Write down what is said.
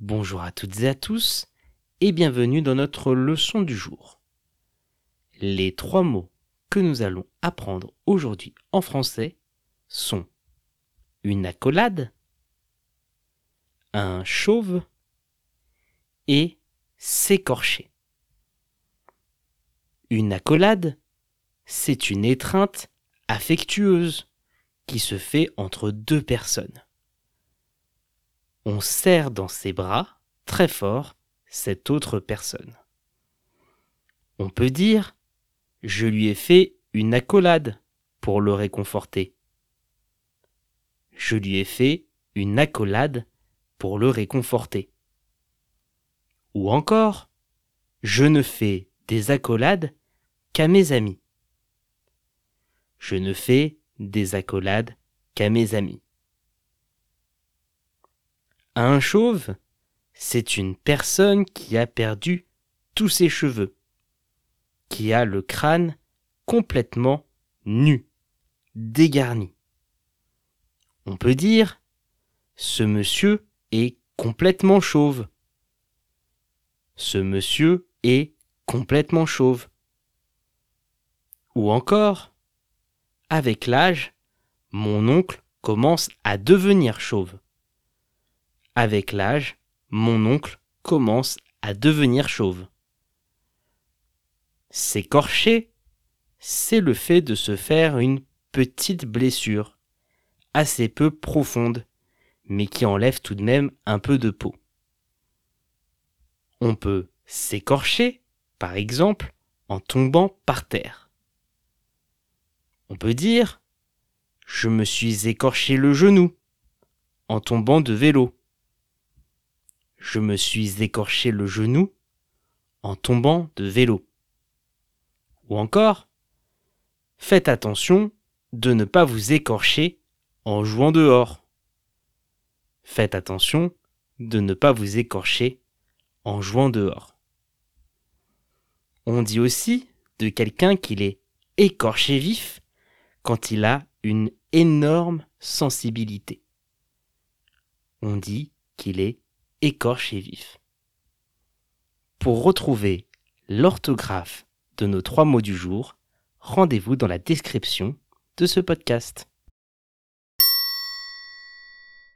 Bonjour à toutes et à tous et bienvenue dans notre leçon du jour. Les trois mots que nous allons apprendre aujourd'hui en français sont une accolade, un chauve et s'écorcher. Une accolade, c'est une étreinte affectueuse qui se fait entre deux personnes. On serre dans ses bras très fort cette autre personne. On peut dire je lui ai fait une accolade pour le réconforter. Je lui ai fait une accolade pour le réconforter. Ou encore, je ne fais des accolades qu'à mes amis. Je ne fais des accolades qu'à mes amis. Un chauve, c'est une personne qui a perdu tous ses cheveux, qui a le crâne complètement nu, dégarni. On peut dire, ce monsieur est complètement chauve. Ce monsieur est complètement chauve. Ou encore, avec l'âge, mon oncle commence à devenir chauve. Avec l'âge, mon oncle commence à devenir chauve. S'écorcher, c'est le fait de se faire une petite blessure, assez peu profonde, mais qui enlève tout de même un peu de peau. On peut s'écorcher, par exemple, en tombant par terre. On peut dire Je me suis écorché le genou en tombant de vélo je me suis écorché le genou en tombant de vélo. Ou encore, faites attention de ne pas vous écorcher en jouant dehors. Faites attention de ne pas vous écorcher en jouant dehors. On dit aussi de quelqu'un qu'il est écorché vif quand il a une énorme sensibilité. On dit qu'il est écorché vif. Pour retrouver l'orthographe de nos trois mots du jour, rendez-vous dans la description de ce podcast.